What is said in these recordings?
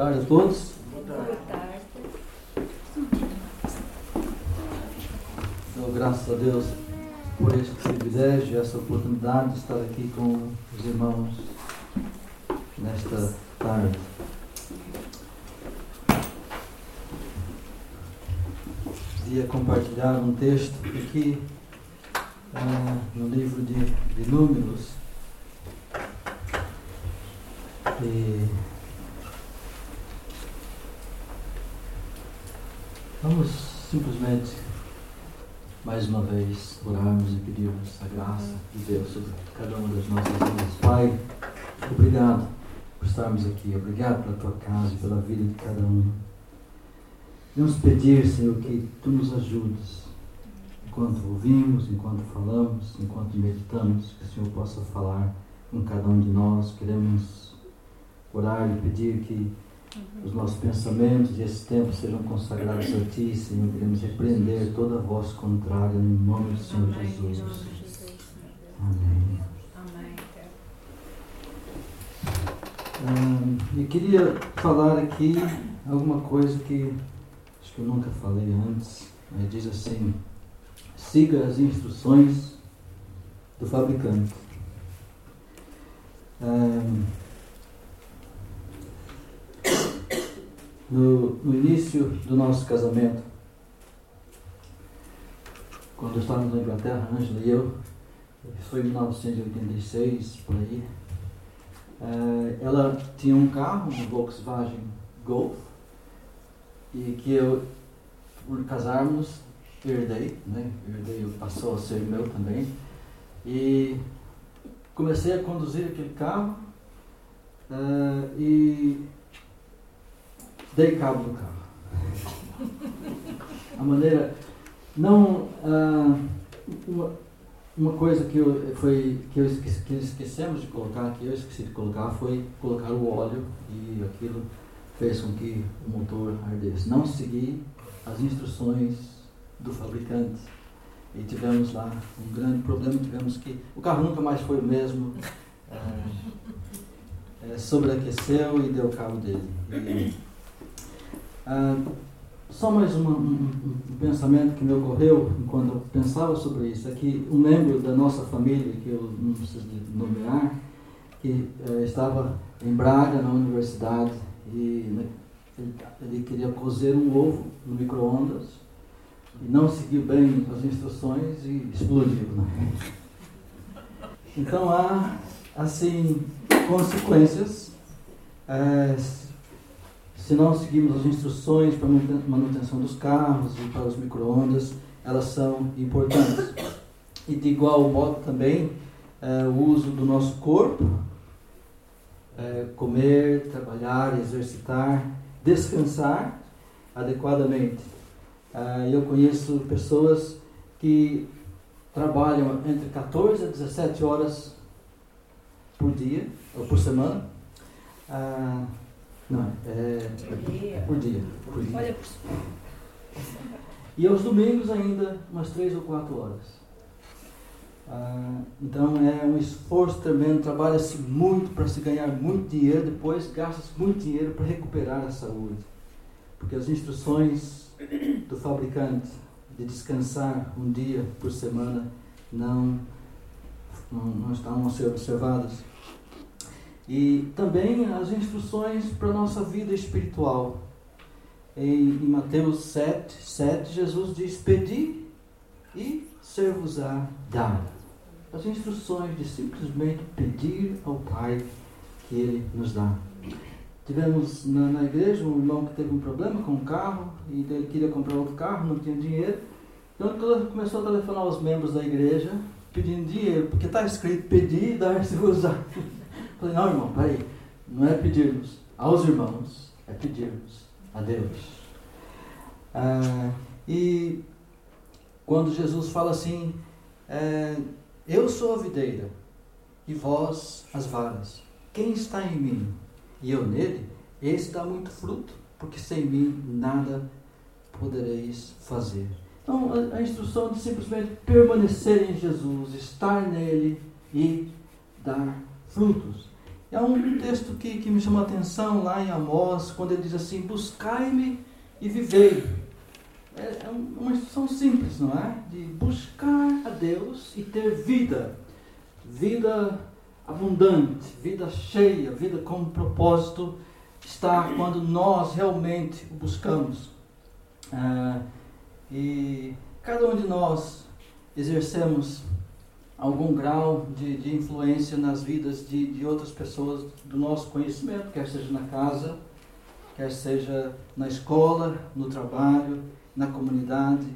tarde a todos. Boa tarde. Dou graças a Deus por este privilégio, essa oportunidade de estar aqui com os irmãos nesta tarde. Queria compartilhar um texto aqui ah, no livro de, de Números. E vamos simplesmente mais uma vez orarmos e pedirmos a graça de Deus sobre cada uma das nossas vidas. Pai, obrigado por estarmos aqui, obrigado pela tua casa e pela vida de cada um. Vamos pedir, Senhor, que tu nos ajudes enquanto ouvimos, enquanto falamos, enquanto meditamos, que o Senhor possa falar com cada um de nós. Queremos orar e pedir que os nossos pensamentos e esse tempo sejam consagrados a Ti, Senhor. Queremos repreender toda a voz contrária no nome do Senhor Amém. Jesus. Nome. Amém. Amém. Hum, eu queria falar aqui alguma coisa que acho que eu nunca falei antes. né? Diz assim: siga as instruções do fabricante. Hum, no, no início do nosso casamento, quando estávamos na Inglaterra, Ângela e eu, foi em 1986, por aí. Eh, ela tinha um carro, um Volkswagen Golf, e que eu, por casarmos, herdei, né? Herdei, passou a ser meu também. E comecei a conduzir aquele carro eh, e dei cabo do carro. A maneira, não, ah, uma, uma coisa que, eu, foi, que, eu esqueci, que esquecemos de colocar, que eu esqueci de colocar, foi colocar o óleo e aquilo fez com que o motor ardesse. Não segui as instruções do fabricante. E tivemos lá um grande problema, tivemos que. O carro nunca mais foi o mesmo. É, é, sobreaqueceu e deu cabo dele. E, ah, só mais uma, um, um pensamento que me ocorreu enquanto eu pensava sobre isso é que um membro da nossa família, que eu não preciso nomear, que eh, estava em Braga, na universidade, e né, ele, ele queria cozer um ovo no micro-ondas e não seguiu bem as instruções e explodiu. Né? Então há, assim, consequências. eh, se não seguimos as instruções para a manutenção dos carros e para os micro-ondas, elas são importantes. E de igual modo também, é, o uso do nosso corpo, é, comer, trabalhar, exercitar, descansar adequadamente. É, eu conheço pessoas que trabalham entre 14 a 17 horas por dia, ou por semana. Ah, não, é, Por dia. por dia. Por dia. Olha por E aos domingos ainda umas três ou quatro horas. Ah, então é um esforço tremendo, trabalha-se muito para se ganhar muito dinheiro, depois gasta-se muito dinheiro para recuperar a saúde. Porque as instruções do fabricante de descansar um dia por semana não, não, não estão a ser observadas. E também as instruções para a nossa vida espiritual. Em, em Mateus 7, 7, Jesus diz: Pedi e ser-vos-á dado. As instruções de simplesmente pedir ao Pai que Ele nos dá. Tivemos na, na igreja um irmão que teve um problema com um carro e ele queria comprar outro carro, não tinha dinheiro. Então ele começou a telefonar aos membros da igreja pedindo dinheiro, porque está escrito pedir e dar-se-vos-á. Falei, não, irmão, peraí. Não é pedirmos aos irmãos, é pedirmos a Deus. Ah, e quando Jesus fala assim, é, eu sou a videira e vós as varas. Quem está em mim e eu nele, esse dá muito fruto, porque sem mim nada podereis fazer. Então, a, a instrução de simplesmente permanecer em Jesus, estar nele e dar frutos. É um texto que, que me chamou a atenção lá em Amós, quando ele diz assim: Buscai-me e vivei. É, é uma instrução simples, não é? De buscar a Deus e ter vida. Vida abundante, vida cheia, vida com propósito, está quando nós realmente o buscamos. Ah, e cada um de nós exercemos algum grau de, de influência nas vidas de, de outras pessoas do nosso conhecimento, quer seja na casa, quer seja na escola, no trabalho, na comunidade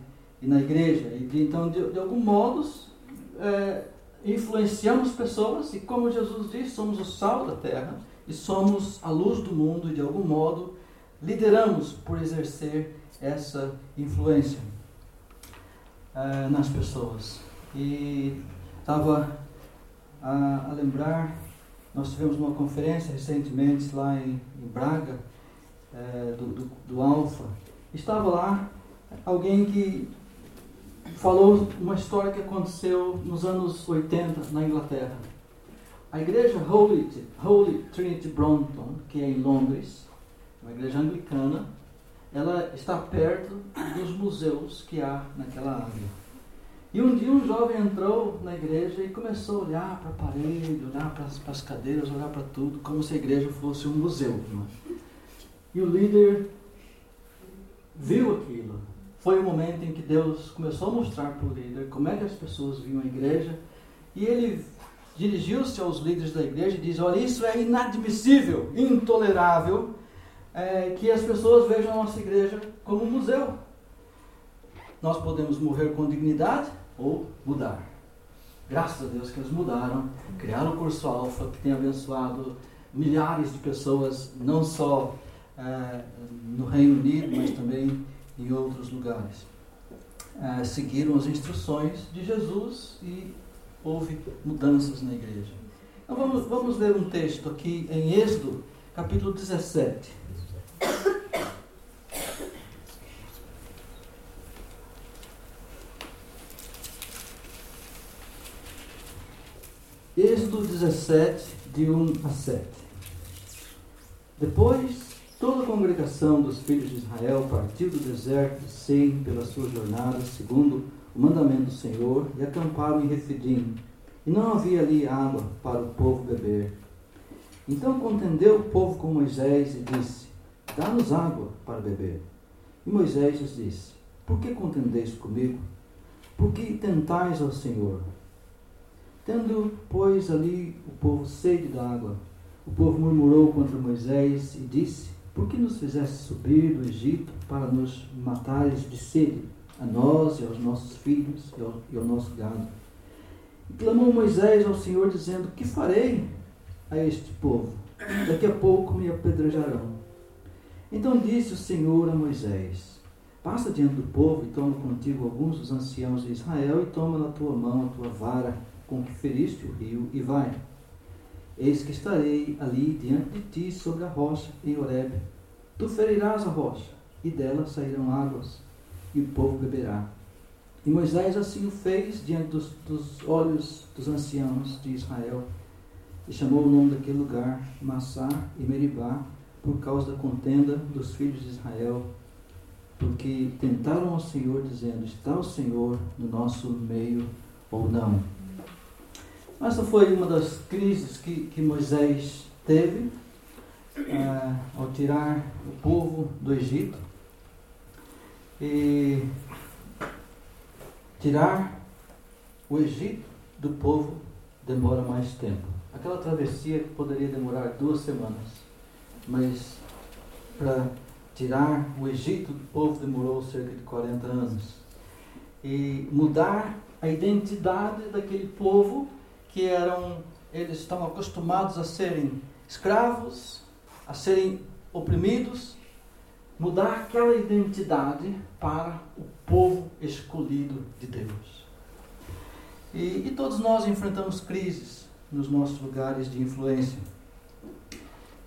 e na igreja. E de, então, de, de algum modo, é, influenciamos pessoas e, como Jesus disse, somos o sal da terra e somos a luz do mundo e, de algum modo, lideramos por exercer essa influência é, nas pessoas. E estava a, a, lembrar, nós tivemos uma conferência recentemente lá em, em Braga, é, do, do, do Alfa. Estava lá alguém que falou uma história que aconteceu nos anos 80 na Inglaterra. A igreja Holy, Holy Trinity Brompton, que é em Londres, uma igreja anglicana, ela está perto dos museus que há naquela área. E um dia um jovem entrou na igreja e começou a olhar para a parede, olhar para as, cadeiras, olhar para tudo, como se a igreja fosse um museu. E o líder viu aquilo. Foi o momento em que Deus começou a mostrar para o líder como é que as pessoas viam a igreja. E ele dirigiu-se aos líderes da igreja e disse: Olha, isso é inadmissível, intolerável, é, que as pessoas vejam a nossa igreja como um museu. Nós podemos morrer com dignidade, ou mudar. Graças a Deus que eles mudaram, criaram o curso Alfa, que tem abençoado milhares de pessoas, não só é, no Reino Unido, mas também em outros lugares. É, seguiram as instruções de Jesus e houve mudanças na igreja. Então vamos, vamos ler um texto aqui em Êxodo, capítulo 17. Êxodo 17, de 1 a 7. Depois, toda a congregação dos filhos de Israel partiu do deserto de Sem pela sua jornada, segundo o mandamento do Senhor, e acamparam em Refidim. E não havia ali água para o povo beber. Então contendeu o povo com Moisés e disse: Dá-nos água para beber. E Moisés lhes disse: Por que contendeis comigo? Por que tentais ao Senhor? Tendo, pois, ali o povo sede da água, o povo murmurou contra Moisés e disse: Por que nos fizeste subir do Egito para nos matares de sede, a nós e aos nossos filhos e ao, e ao nosso gado? E clamou Moisés ao Senhor, dizendo: Que farei a este povo? Daqui a pouco me apedrejarão. Então disse o Senhor a Moisés: Passa diante do povo e toma contigo alguns dos anciãos de Israel e toma na tua mão a tua vara com que feriste o rio, e vai. Eis que estarei ali diante de ti sobre a rocha em Horebe. Tu ferirás a rocha, e dela sairão águas, e o povo beberá. E Moisés assim o fez diante dos, dos olhos dos anciãos de Israel, e chamou o nome daquele lugar Massá e Meribá, por causa da contenda dos filhos de Israel, porque tentaram ao Senhor, dizendo: Está o Senhor no nosso meio ou não? Essa foi uma das crises que, que Moisés teve uh, ao tirar o povo do Egito. E tirar o Egito do povo demora mais tempo. Aquela travessia que poderia demorar duas semanas, mas para tirar o Egito do povo demorou cerca de 40 anos. E mudar a identidade daquele povo que eram, eles estavam acostumados a serem escravos, a serem oprimidos, mudar aquela identidade para o povo escolhido de Deus. E, e todos nós enfrentamos crises nos nossos lugares de influência.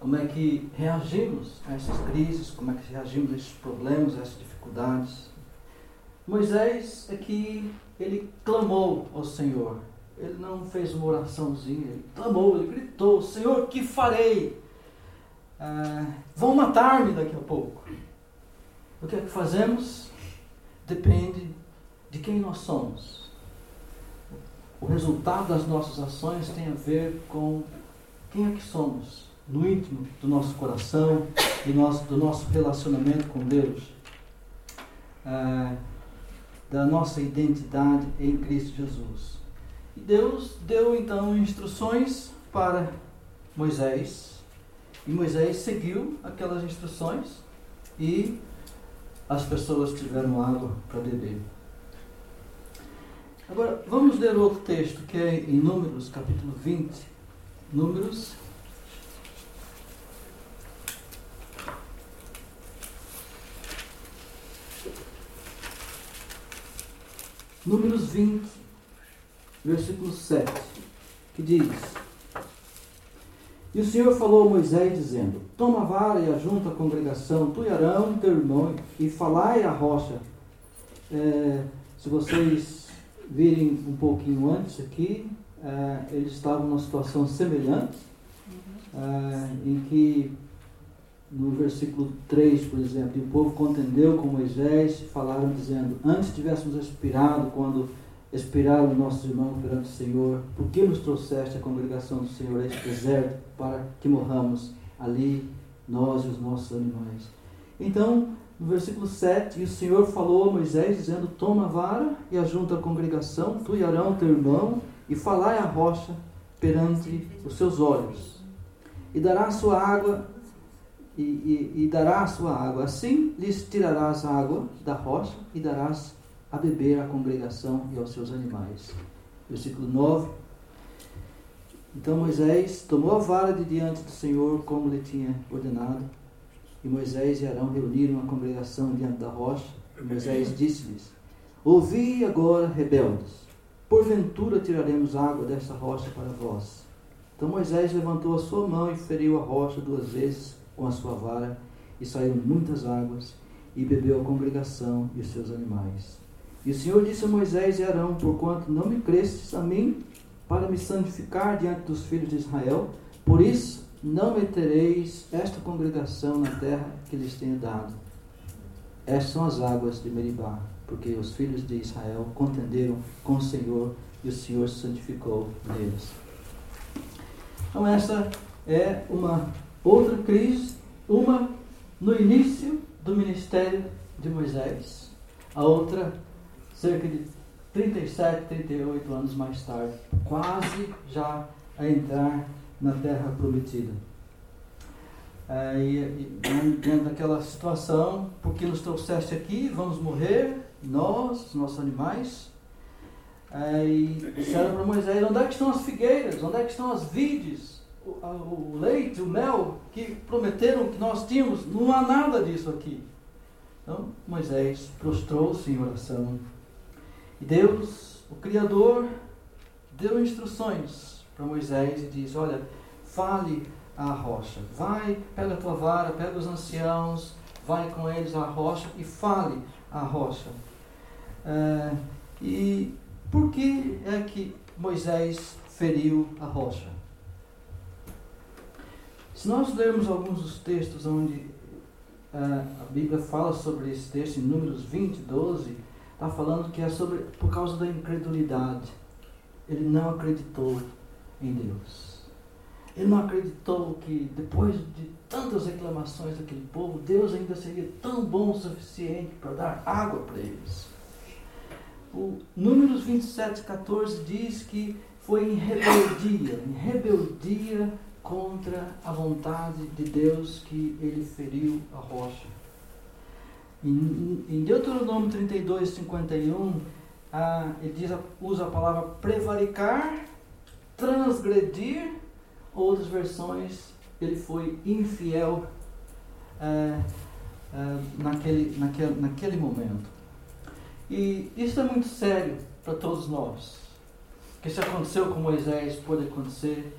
Como é que reagimos a essas crises? Como é que reagimos a esses problemas, a essas dificuldades? Moisés aqui, ele clamou ao Senhor ele não fez uma oraçãozinha, ele clamou, ele gritou, Senhor, que farei? Ah, vão matar-me daqui a pouco. O que é que fazemos? Depende de quem nós somos. O resultado das nossas ações tem a ver com quem é que somos, no íntimo do nosso coração, do nosso, do nosso relacionamento com Deus, ah, da nossa identidade em Cristo Jesus. E Deus deu então instruções para Moisés, e Moisés seguiu aquelas instruções e as pessoas tiveram água para beber. Agora, vamos ler outro texto que é em Números, capítulo 20. Números. Números 20, versículo 7, que diz: E o Senhor falou a Moisés, dizendo: Toma a vara e ajunta a congregação, tu e Arão, teu irmão, e falai a rocha. É, se vocês virem um pouquinho antes aqui, é, eles estavam numa situação semelhante, é, em que no versículo 3, por exemplo, o povo contendeu com Moisés, falaram dizendo, antes tivéssemos expirado quando expiraram nossos irmãos perante o Senhor, por que nos trouxeste a congregação do Senhor a este deserto para que morramos ali, nós e os nossos animais? Então, no versículo 7, e o Senhor falou a Moisés, dizendo, toma a vara e ajunta a congregação, tu e Arão, teu irmão, e falai a rocha perante os seus olhos, e dará a sua água e, e, e, dará a sua água. Assim lhes tirarás a água da rocha e darás a beber à congregação e aos seus animais. Versículo 9. Então Moisés tomou a vara de diante do Senhor, como lhe tinha ordenado, e Moisés e Arão reuniram a congregação diante da rocha. E Moisés disse-lhes: Ouvi agora, rebeldes, porventura tiraremos água desta rocha para vós. Então Moisés levantou a sua mão e feriu a rocha duas vezes com a sua vara, e saíram muitas águas, e bebeu a congregação e os seus animais. E o Senhor disse a Moisés e Arão: Porquanto não me crestes a mim para me santificar diante dos filhos de Israel, por isso não metereis esta congregação na terra que lhes tenho dado. Estas são as águas de Meribá, porque os filhos de Israel contenderam com o Senhor e o Senhor se santificou neles. Então, essa é uma outra crise, uma no início do ministério de Moisés, a outra cerca de 37, 38 anos mais tarde, quase já a entrar na terra prometida. É, e, e dentro daquela situação, porque nos trouxeste aqui, vamos morrer, nós, nossos animais. É, e disseram para Moisés: onde é que estão as figueiras? Onde é que estão as vides? O, o leite, o mel que prometeram que nós tínhamos? Não há nada disso aqui. Então Moisés prostrou-se em oração. E Deus, o Criador, deu instruções para Moisés e diz: Olha, fale à rocha. Vai, pega a tua vara, pega os anciãos, vai com eles à rocha e fale à rocha. É, e por que é que Moisés feriu a rocha? Se nós lermos alguns dos textos onde é, a Bíblia fala sobre esse texto, em Números 20, 12, está falando que é sobre por causa da incredulidade. Ele não acreditou em Deus. Ele não acreditou que depois de tantas reclamações daquele povo, Deus ainda seria tão bom o suficiente para dar água para eles. O Números 27, 14 diz que foi em rebeldia, em rebeldia contra a vontade de Deus que ele feriu a rocha. Em, Deuteronômio 32, 51, ah, ele diz, usa a palavra prevaricar, transgredir outras versões ele foi infiel é, é, naquele, naquele, naquele momento. E isso é muito sério para todos nós. Que se aconteceu com Moisés, pode acontecer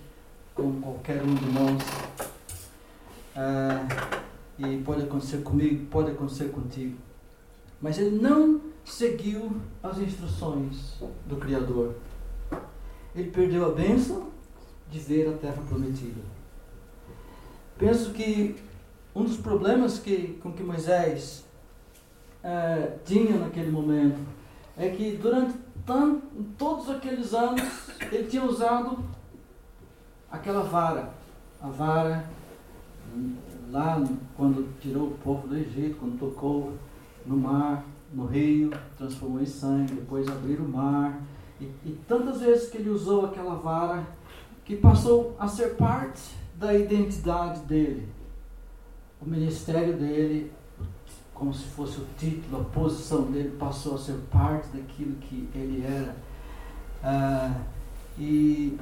com qualquer um de nós. É, e pode acontecer comigo, pode acontecer contigo. Mas ele não seguiu as instruções do Criador. ele perdeu a bênção de ver a terra prometida. Penso que um dos problemas que, com que Moisés é, tinha naquele momento é que durante tanto, todos aqueles anos ele tinha usado aquela vara, a vara lá quando tirou o povo do Egito, quando tocou no mar, no rio, transformou em sangue, depois abriu o mar. E, e tantas vezes que ele usou aquela vara que passou a ser parte da identidade dele. O ministério dele, como se fosse o título, a posição dele, passou a ser parte daquilo que ele era. Ah, e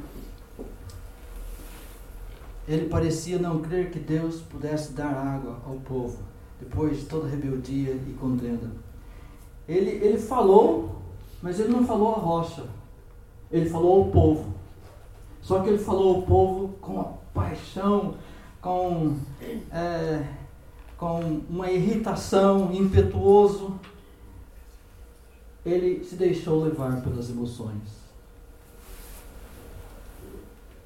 ele parecia não crer que Deus pudesse dar água ao povo, depois de toda rebeldia e contenda. Ele, ele falou, mas ele não falou a rocha, ele falou ao povo. Só que ele falou ao povo com paixão, com, é, com uma irritação, impetuoso. Ele se deixou levar pelas emoções.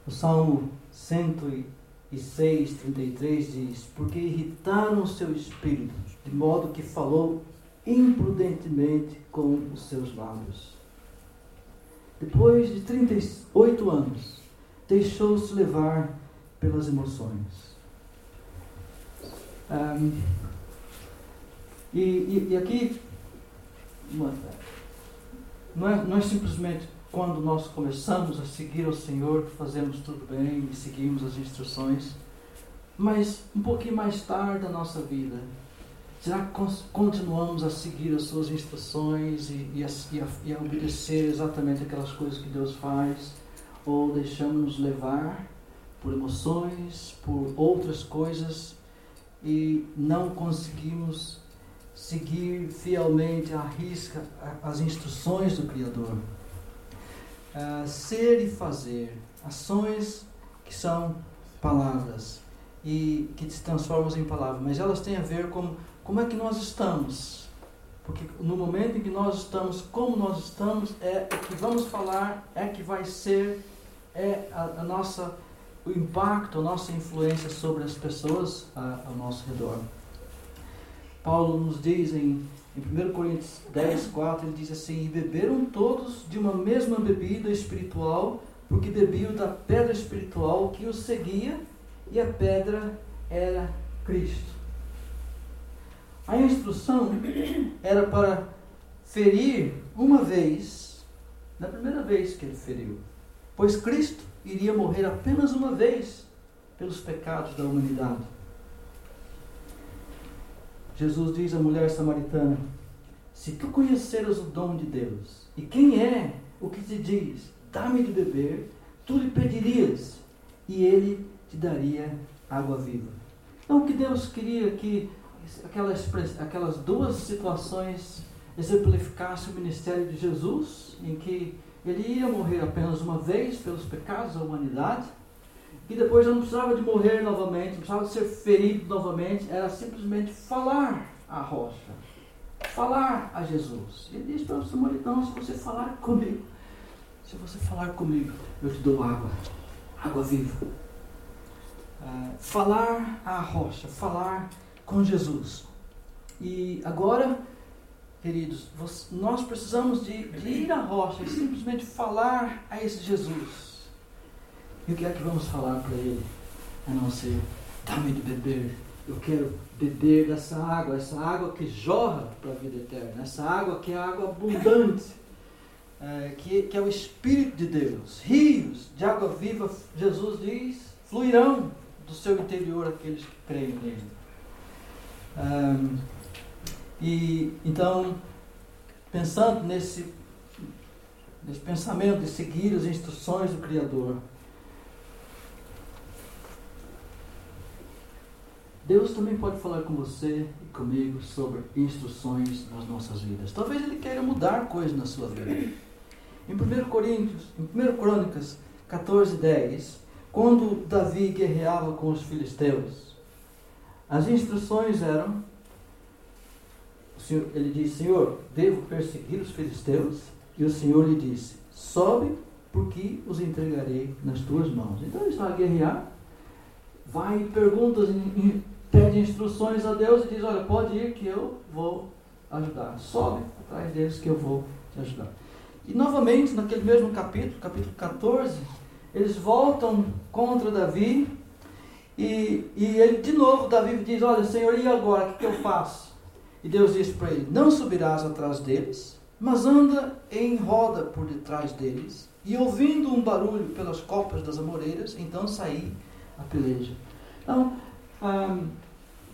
O Salmo 106, 33 diz: Porque irritaram o seu espírito, de modo que falou imprudentemente com os seus lábios. Depois de 38 anos, deixou-se levar pelas emoções. Um, e, e, e, aqui, não é, não é simplesmente quando nós começamos a seguir o Senhor, fazemos tudo bem e seguimos as instruções, mas um pouquinho mais tarde da nossa vida, será que continuamos a seguir as suas instruções e, e, a, e, a, obedecer exatamente aquelas coisas que Deus faz? Ou deixamos-nos levar por emoções, por outras coisas e não conseguimos seguir fielmente risca as instruções do Criador? Uh, ser e fazer, ações que são palavras e que se transformam em palavras, mas elas têm a ver com como é que nós estamos. Porque no momento em que nós estamos, como nós estamos, é o que vamos falar, é que vai ser é a, a nossa o impacto, a nossa influência sobre as pessoas a, ao nosso redor. Paulo nos diz em em 1 Coríntios 10, 4, ele diz assim: E beberam todos de uma mesma bebida espiritual, porque bebiam da pedra espiritual que os seguia, e a pedra era Cristo. A instrução era para ferir uma vez, na primeira vez que ele feriu, pois Cristo iria morrer apenas uma vez pelos pecados da humanidade. Jesus diz à mulher samaritana: Se tu conheceras o dom de Deus, e quem é o que te diz, dá-me de beber, tu lhe pedirias, e ele te daria água viva. Então, o que Deus queria que aquelas, aquelas duas situações exemplificassem o ministério de Jesus, em que ele ia morrer apenas uma vez pelos pecados da humanidade, e depois eu não precisava de morrer novamente, não precisava de ser ferido novamente, era simplesmente falar a rocha, falar a Jesus. Ele disse para o samaritano: se você falar comigo, se você falar comigo, eu te dou água, água viva. Uh, falar a rocha, falar com Jesus. E agora, queridos, nós precisamos de, de ir à rocha e simplesmente falar a esse Jesus e o que é que vamos falar para ele? A não ser, dá-me de beber. Eu quero beber dessa água, essa água que jorra para a vida eterna, essa água que é água abundante, é, que, que é o Espírito de Deus. Rios de água viva, Jesus diz, fluirão do seu interior aqueles que creem nele. Um, e então, pensando nesse, nesse pensamento de seguir as instruções do Criador, Deus também pode falar com você e comigo sobre instruções nas nossas vidas. Talvez Ele queira mudar coisas na sua vida. Em 1 Coríntios, em 1 Crônicas 14, 10, quando Davi guerreava com os filisteus, as instruções eram, ele disse, Senhor, devo perseguir os filisteus? E o Senhor lhe disse, sobe porque os entregarei nas tuas mãos. Então ele está a guerrear, vai e pergunta, pede instruções a Deus e diz: Olha, pode ir que eu vou ajudar. Sobe atrás deles que eu vou te ajudar. E novamente, naquele mesmo capítulo, capítulo 14, eles voltam contra Davi e, e ele, de novo, Davi diz: Olha, Senhor, e agora? O que, que eu faço? E Deus diz para ele: Não subirás atrás deles, mas anda em roda por detrás deles. E ouvindo um barulho pelas copas das amoreiras, então saí a peleja. Então,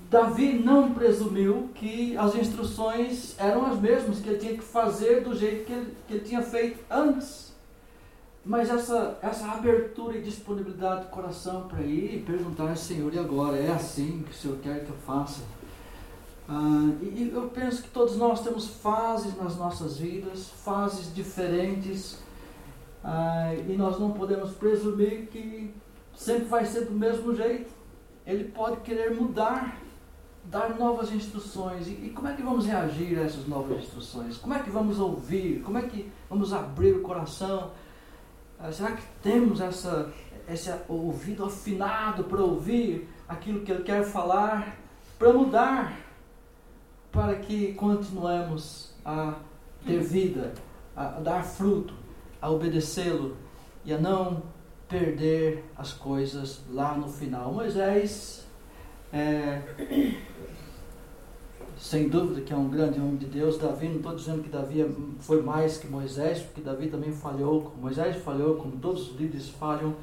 Davi não presumiu que as instruções eram as mesmas, que ele tinha que fazer do jeito que ele, que ele tinha feito antes. Mas essa, essa abertura e disponibilidade do coração para ir e perguntar, Senhor, e agora? É assim que o Senhor quer que eu faça? Ah, e, e eu penso que todos nós temos fases nas nossas vidas, fases diferentes, ah, e nós não podemos presumir que sempre vai ser do mesmo jeito. Ele pode querer mudar dar novas instruções. E, e, como é que vamos reagir a essas novas instruções? Como é que vamos ouvir? Como é que vamos abrir o coração? Ah, será que temos essa, esse ouvido afinado para ouvir aquilo que Ele quer falar, para mudar, para que continuemos a ter vida, a, a dar fruto, a obedecê-lo e a não perder as coisas lá no final? Moisés é, sem dúvida que é um grande homem de Deus. Davi, não estou dizendo que Davi foi mais que Moisés, porque Davi também falhou, Moisés falhou, como todos os líderes falham.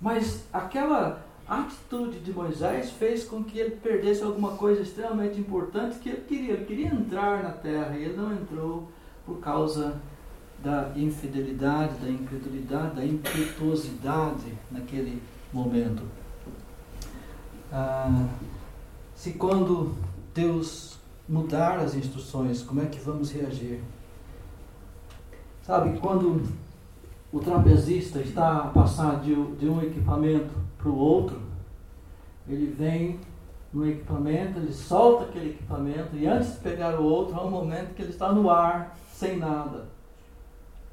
Mas aquela atitude de Moisés fez com que ele perdesse alguma coisa extremamente importante que ele queria. Ele queria entrar na terra e ele não entrou por causa da infidelidade, da incredulidade, da impetuosidade naquele momento. Ah, se quando Deus mudar as instruções, como é que vamos reagir? Sabe, quando o trapezista está a passar de, de um equipamento para o outro, ele vem no equipamento, ele solta aquele equipamento e antes de pegar o outro, há um momento que ele está no ar, sem nada.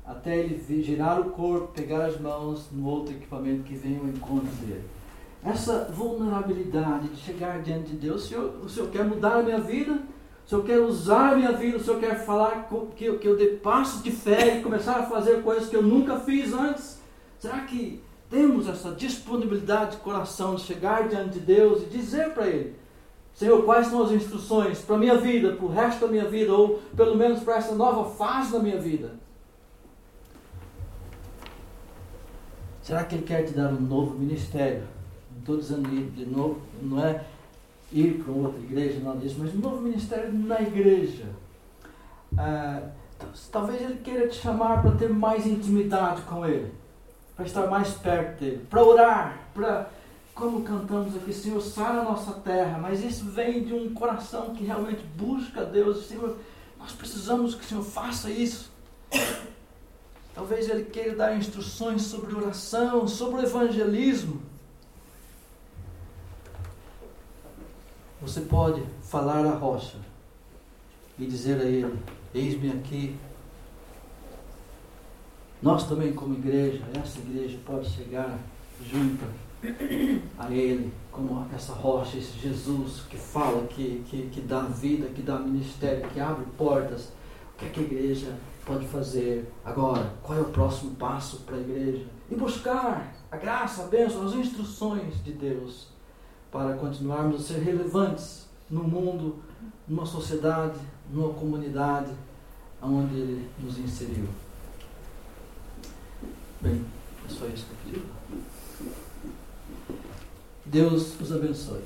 Até ele girar o corpo, pegar as mãos no outro equipamento que vem ao encontro dele essa vulnerabilidade de chegar diante de Deus. O Senhor, o Senhor quer mudar a minha vida? O Senhor quer usar a minha vida? O Senhor quer falar que eu, que eu dê passos de fé e começar a fazer coisas que eu nunca fiz antes? Será que temos essa disponibilidade de coração de chegar diante de Deus e dizer para Ele: Senhor, quais são as instruções para a minha vida, para o resto da minha vida, ou pelo menos para essa nova fase da minha vida? Será que Ele quer te dar um novo ministério? estou dizendo de novo, não é ir para outra igreja, não disso, mas um novo ministério na igreja. Ah, talvez ele queira te chamar para ter mais intimidade com ele, para estar mais perto dele, para orar, para, como cantamos aqui, Senhor, sara a nossa terra, mas isso vem de um coração que realmente busca Deus. Senhor, nós precisamos que o Senhor faça isso. Talvez ele queira dar instruções sobre oração, sobre o evangelismo. Você pode falar à rocha e dizer a ele: Eis-me aqui. Nós também, como igreja, essa igreja pode chegar junto a Ele, como essa rocha, esse Jesus que fala, que, que, que dá vida, que dá ministério, que abre portas. O que, é que a igreja pode fazer agora? Qual é o próximo passo para a igreja? E buscar a graça, a bênção, as instruções de Deus para continuarmos a ser relevantes no mundo, numa sociedade, numa comunidade onde Ele nos inseriu. Bem, é só isso que eu pedi. Deus os abençoe.